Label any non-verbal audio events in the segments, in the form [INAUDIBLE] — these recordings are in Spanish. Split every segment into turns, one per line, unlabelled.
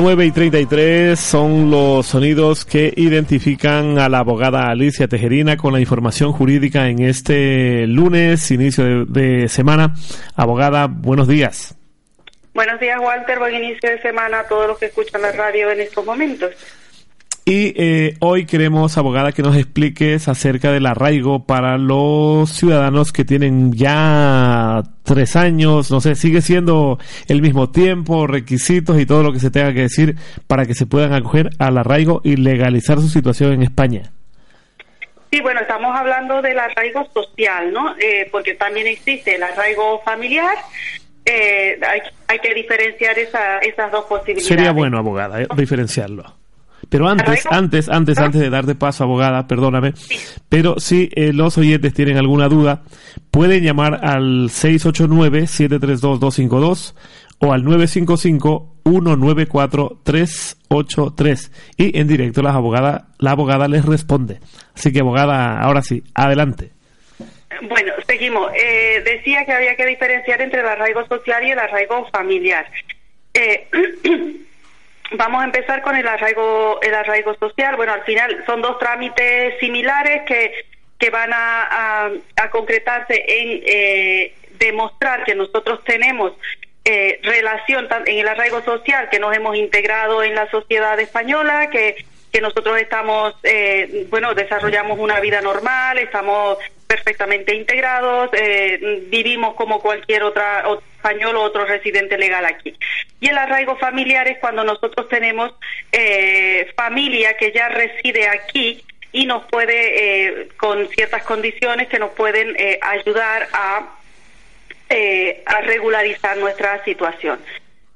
9 y 33 son los sonidos que identifican a la abogada Alicia Tejerina con la información jurídica en este lunes, inicio de, semana. Abogada, buenos días.
Buenos días, Walter. Buen inicio de semana a todos los que escuchan la radio en estos momentos.
Y eh, hoy queremos, abogada, que nos expliques acerca del arraigo para los ciudadanos que tienen ya tres años, no sé, sigue siendo el mismo tiempo, requisitos y todo lo que se tenga que decir para que se puedan acoger al arraigo y legalizar su situación en España.
Sí, bueno, estamos hablando del arraigo social, ¿no? Eh, porque también existe el arraigo familiar. Eh, hay, hay, que diferenciar esa, esas dos posibilidades.
Sería bueno, abogada, diferenciarlo. Pero antes, antes, antes, antes de darte paso, abogada, perdóname, pero si eh, los oyentes tienen alguna duda, pueden llamar al 689-732-252 o al 955-194-383 y en directo la abogada, la abogada les responde. Así que, abogada, ahora sí, adelante.
Bueno, seguimos. Eh, decía que había que diferenciar entre el arraigo social y el arraigo familiar. Eh, [CLEARS THROAT] Vamos a empezar con el arraigo, el arraigo social. Bueno, al final son dos trámites similares que, que van a, a, concretarse en eh, demostrar que nosotros tenemos eh, relación en el arraigo social, que nos hemos integrado en la sociedad española, que, que nosotros estamos, eh, bueno, desarrollamos una vida normal, estamos perfectamente integrados, eh, vivimos como cualquier otra español o otro residente legal aquí. Y el arraigo familiar es cuando nosotros tenemos eh, familia que ya reside aquí y nos puede, eh, con ciertas condiciones que nos pueden ayudar a, a regularizar nuestra situación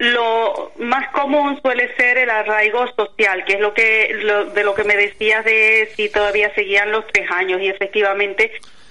lo más común suele ser el arraigo social, que es lo que de lo que me decías de si todavía seguían los tres años y efectivamente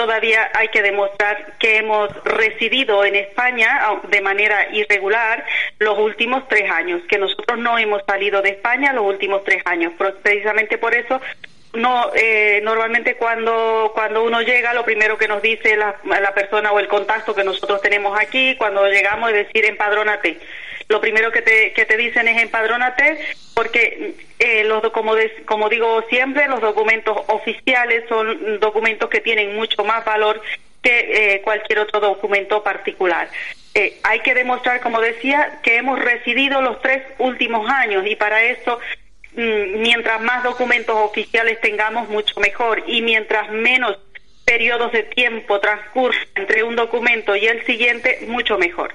todavía hay que demostrar que hemos residido en España de manera irregular los últimos tres años, que nosotros no hemos salido de España los últimos tres años. Precisamente por eso no eh, normalmente cuando cuando uno llega lo primero que nos dice la, la persona o el contacto que nosotros tenemos aquí cuando llegamos es decir empadrónate lo primero que te, que te dicen es empadrónate, porque eh, los, como, como digo siempre, los documentos oficiales son documentos que tienen mucho más valor que eh, cualquier otro documento particular. Eh, hay que demostrar, como decía, que hemos residido los tres últimos años y para eso mm, mientras más documentos oficiales tengamos, mucho mejor. Y mientras menos periodos de tiempo transcurran entre un documento y el siguiente, mucho mejor.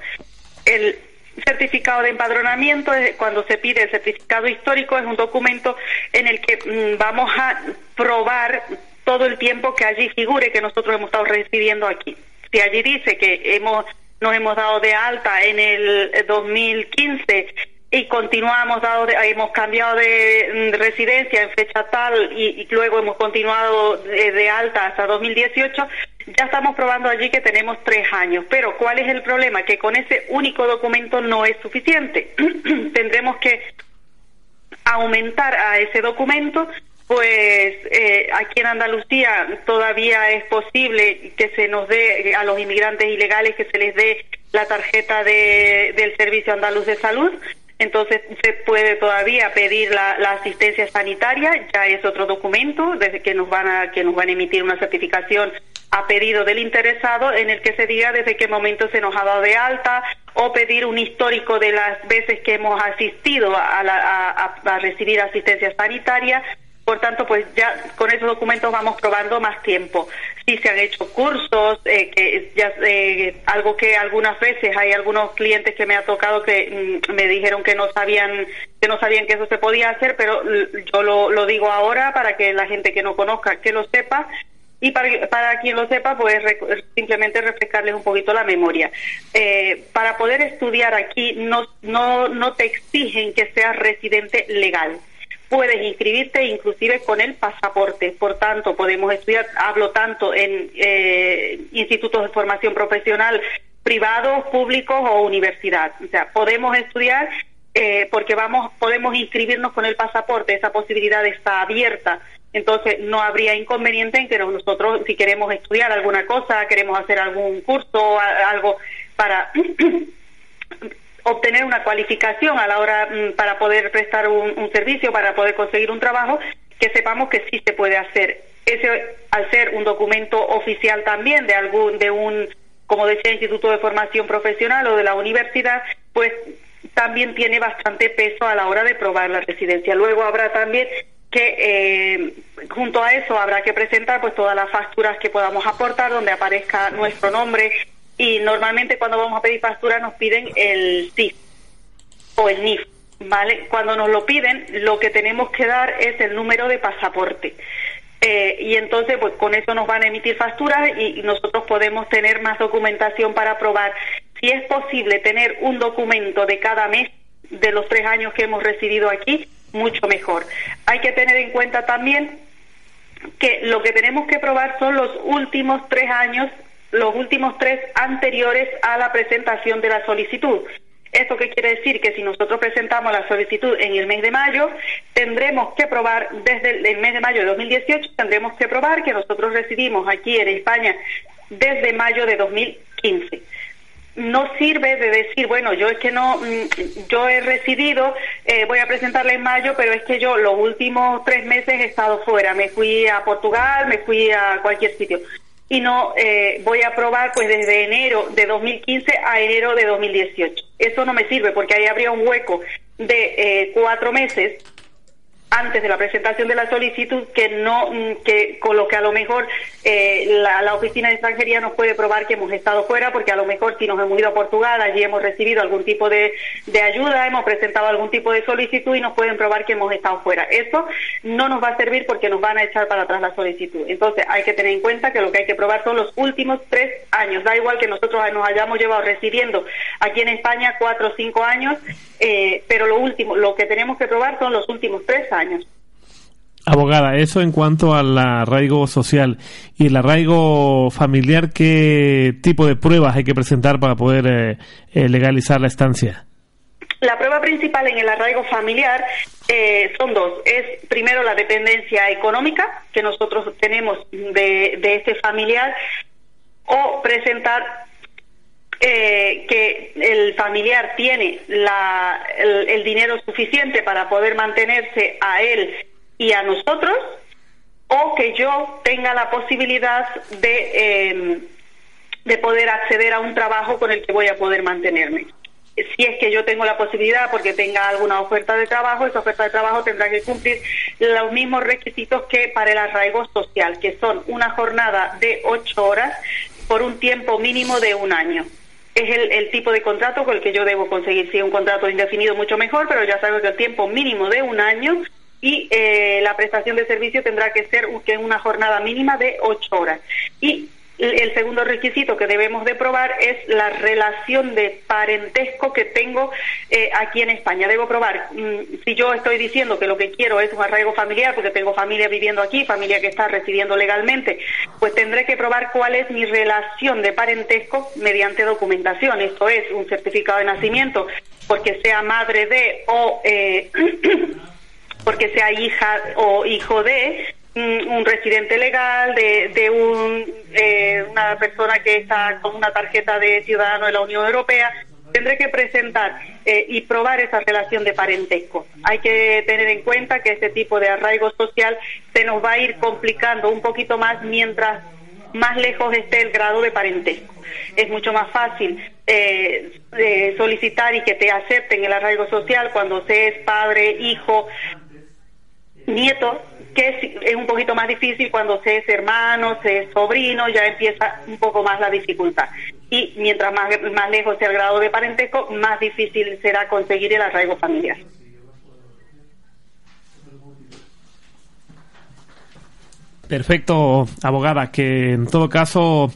El, certificado de empadronamiento, cuando se pide el certificado histórico, es un documento en el que mm, vamos a probar todo el tiempo que allí figure que nosotros hemos estado residiendo aquí. Si allí dice que hemos nos hemos dado de alta en el 2015 y continuamos dado hemos cambiado de, mm, residencia en fecha tal y, luego hemos continuado de, alta hasta 2018 ya estamos probando allí que tenemos tres años pero cuál es el problema que con ese único documento no es suficiente. [CLEARS THROAT] Tendremos que aumentar a ese documento pues eh, aquí en Andalucía todavía es posible que se nos dé a los inmigrantes ilegales que se les dé la tarjeta de, del Servicio Andaluz de Salud. Entonces se puede todavía pedir la, asistencia sanitaria, ya es otro documento desde que nos van a que nos van a emitir una certificación a pedido del interesado en el que se diga desde qué momento se nos ha dado de alta o pedir un histórico de las veces que hemos asistido a recibir asistencia sanitaria por tanto, pues ya con esos documentos vamos probando más tiempo. Si se han hecho cursos, eh, que ya eh, algo que algunas veces hay algunos clientes que me ha tocado que mm, me dijeron que no sabían que no sabían que eso se podía hacer, pero yo lo, lo digo ahora para que la gente que no conozca que lo sepa y para, para quien lo sepa, pues simplemente refrescarles un poquito la memoria. Eh, para poder estudiar aquí no, no, no te exigen que seas residente legal puedes inscribirte inclusive con el pasaporte. Por tanto, podemos estudiar, hablo tanto en eh, institutos de formación profesional privados, públicos o universidad. O sea, podemos estudiar eh, porque vamos, podemos inscribirnos con el pasaporte. Esa posibilidad está abierta. Entonces, no habría inconveniente en que nosotros, si queremos estudiar alguna cosa, queremos hacer algún curso, algo para [CLEARS THROAT] obtener una cualificación a la hora mm, para poder prestar un, servicio, para poder conseguir un trabajo, que sepamos que sí se puede hacer. Ese, al ser un documento oficial también de algún, de un, como decía, Instituto de Formación Profesional o de la universidad, pues también tiene bastante peso a la hora de probar la residencia. Luego habrá también que eh, junto a eso habrá que presentar pues todas las facturas que podamos aportar donde aparezca nuestro nombre y normalmente cuando vamos a pedir facturas nos piden el CIF o el NIF, ¿vale? Cuando nos lo piden lo que tenemos que dar es el número de pasaporte. Eh, y entonces pues con eso nos van a emitir facturas y, nosotros podemos tener más documentación para probar si es posible tener un documento de cada mes de los tres años que hemos residido aquí mucho mejor. Hay que tener en cuenta también que lo que tenemos que probar son los últimos tres años, los últimos tres anteriores a la presentación de la solicitud. ¿Esto qué quiere decir? Que si nosotros presentamos la solicitud en el mes de mayo, tendremos que probar, desde el mes de mayo de 2018, tendremos que probar que nosotros residimos aquí en España desde mayo de 2015 no sirve de decir, bueno, yo es que no, mm, yo he residido, eh, voy a presentarle en mayo, pero es que yo los últimos tres meses he estado fuera, me fui a Portugal, me fui a cualquier sitio. Y no eh, voy a probar pues desde enero de 2015 a enero de 2018. Eso no me sirve porque ahí habría un hueco de eh, cuatro meses antes de la presentación de la solicitud que no mm, que con lo que a lo mejor eh, la, oficina de extranjería nos puede probar que hemos estado fuera porque a lo mejor si nos hemos ido a Portugal allí hemos recibido algún tipo de, ayuda hemos presentado algún tipo de solicitud y nos pueden probar que hemos estado fuera. Eso no nos va a servir porque nos van a echar para atrás la solicitud. Entonces hay que tener en cuenta que lo que hay que probar son los últimos tres años. Da igual que nosotros nos hayamos llevado residiendo aquí en España cuatro o cinco años eh, pero lo último lo que tenemos que probar son los últimos tres años
Abogada, eso en cuanto al arraigo social y el arraigo familiar, ¿qué tipo de pruebas hay que presentar para poder eh, eh, legalizar la estancia?
La prueba principal en el arraigo familiar eh, son dos. Es primero la dependencia económica que nosotros tenemos de, este familiar o presentar que el familiar tiene el, dinero suficiente para poder mantenerse a él y a nosotros, o que yo tenga la posibilidad de, em, de poder acceder a un trabajo con el que voy a poder mantenerme. Si es que yo tengo la posibilidad porque tenga alguna oferta de trabajo, esa oferta de trabajo tendrá que cumplir los mismos requisitos que para el arraigo social, que son una jornada de ocho horas por un tiempo mínimo de un año es el, tipo de contrato con el que yo debo conseguir. Si es un contrato indefinido, mucho mejor, pero ya sabes que el tiempo mínimo de un año y eh, la prestación de servicio tendrá que ser que una jornada mínima de ocho horas. Y el segundo requisito que debemos de probar es la relación de parentesco que tengo eh, aquí en España. Debo probar, mm, si yo estoy diciendo que lo que quiero es un arraigo familiar, porque tengo familia viviendo aquí, familia que está residiendo legalmente, pues tendré que probar cuál es mi relación de parentesco mediante documentación. Esto es un certificado de nacimiento, porque sea madre de o... Eh, [CLEARS THROAT] porque sea hija o hijo de un residente legal, de, de un, eh, una persona que está con una tarjeta de ciudadano de la Unión Europea, tendré que presentar eh, y probar esa relación de parentesco. Hay que tener en cuenta que este tipo de arraigo social se nos va a ir complicando un poquito más mientras más lejos esté el grado de parentesco. Es mucho más fácil eh, solicitar y que te acepten el arraigo social cuando se es padre, hijo, nieto, que es, un poquito más difícil cuando se es hermano, se es sobrino, ya empieza un poco más la dificultad. Y mientras más, más lejos sea el grado de parentesco, más difícil será conseguir el arraigo familiar.
Perfecto, abogada, que en todo caso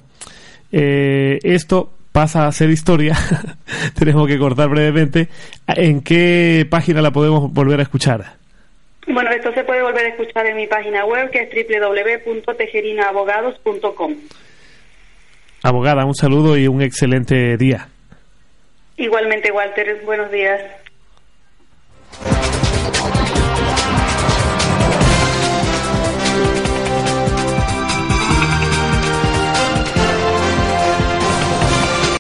eh, esto pasa a ser historia. [LAUGHS] Tenemos que cortar brevemente. ¿En qué página la podemos volver a escuchar?
Bueno, esto se puede volver a escuchar en mi página web que es www.tejerinaabogados.com.
Abogada, un saludo y un excelente día.
Igualmente, Walter, buenos días.